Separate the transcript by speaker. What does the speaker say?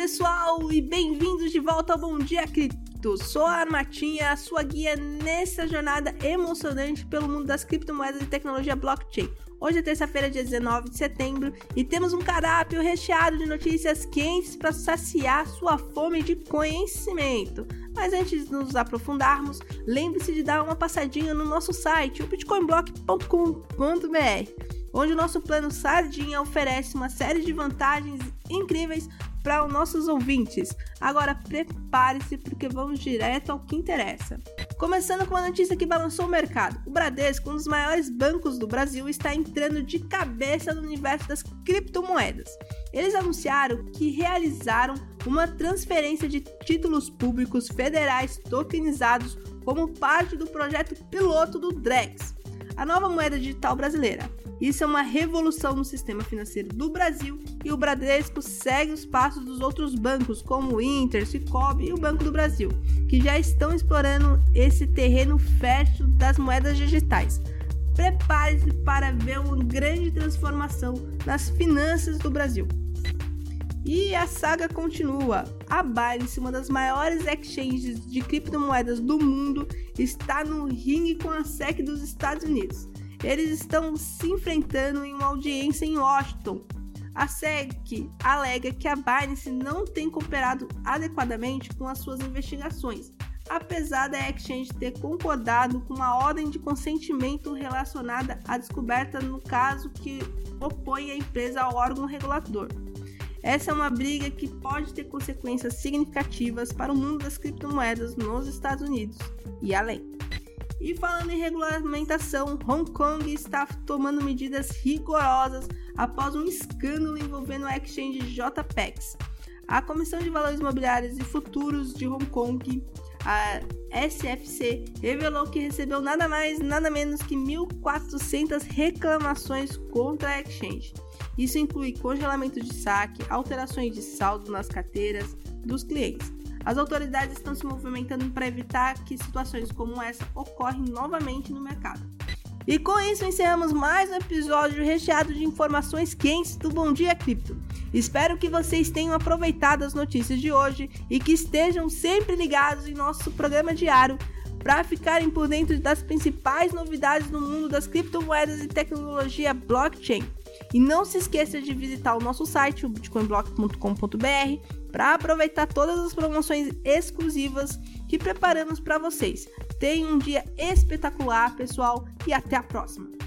Speaker 1: pessoal, e bem-vindos de volta ao Bom Dia Cripto. Sou a Armatinha, a sua guia nessa jornada emocionante pelo mundo das criptomoedas e tecnologia blockchain. Hoje é terça-feira, dia 19 de setembro, e temos um cardápio recheado de notícias quentes para saciar sua fome de conhecimento. Mas antes de nos aprofundarmos, lembre-se de dar uma passadinha no nosso site, o bitcoinblock.com.br onde o nosso plano Sardinha oferece uma série de vantagens incríveis para os nossos ouvintes. Agora prepare-se porque vamos direto ao que interessa. Começando com uma notícia que balançou o mercado. O Bradesco, um dos maiores bancos do Brasil, está entrando de cabeça no universo das criptomoedas. Eles anunciaram que realizaram uma transferência de títulos públicos federais tokenizados como parte do projeto piloto do Drex, a nova moeda digital brasileira. Isso é uma revolução no sistema financeiro do Brasil e o Bradesco segue os passos dos outros bancos, como o Inter, Cicobi e o Banco do Brasil, que já estão explorando esse terreno fértil das moedas digitais. Prepare-se para ver uma grande transformação nas finanças do Brasil. E a saga continua. A Binance, uma das maiores exchanges de criptomoedas do mundo, está no ringue com a SEC dos Estados Unidos. Eles estão se enfrentando em uma audiência em Washington. A SEC alega que a Binance não tem cooperado adequadamente com as suas investigações, apesar da exchange ter concordado com uma ordem de consentimento relacionada à descoberta no caso que opõe a empresa ao órgão regulador. Essa é uma briga que pode ter consequências significativas para o mundo das criptomoedas nos Estados Unidos e além. E falando em regulamentação, Hong Kong está tomando medidas rigorosas após um escândalo envolvendo a exchange JPEX. A Comissão de Valores Imobiliários e Futuros de Hong Kong, a SFC, revelou que recebeu nada mais, nada menos que 1.400 reclamações contra a exchange. Isso inclui congelamento de saque, alterações de saldo nas carteiras dos clientes as autoridades estão se movimentando para evitar que situações como essa ocorrem novamente no mercado. E com isso encerramos mais um episódio recheado de informações quentes do Bom Dia Cripto. Espero que vocês tenham aproveitado as notícias de hoje e que estejam sempre ligados em nosso programa diário para ficarem por dentro das principais novidades no mundo das criptomoedas e tecnologia blockchain. E não se esqueça de visitar o nosso site, o bitcoinblock.com.br, para aproveitar todas as promoções exclusivas que preparamos para vocês. Tenham um dia espetacular, pessoal, e até a próxima!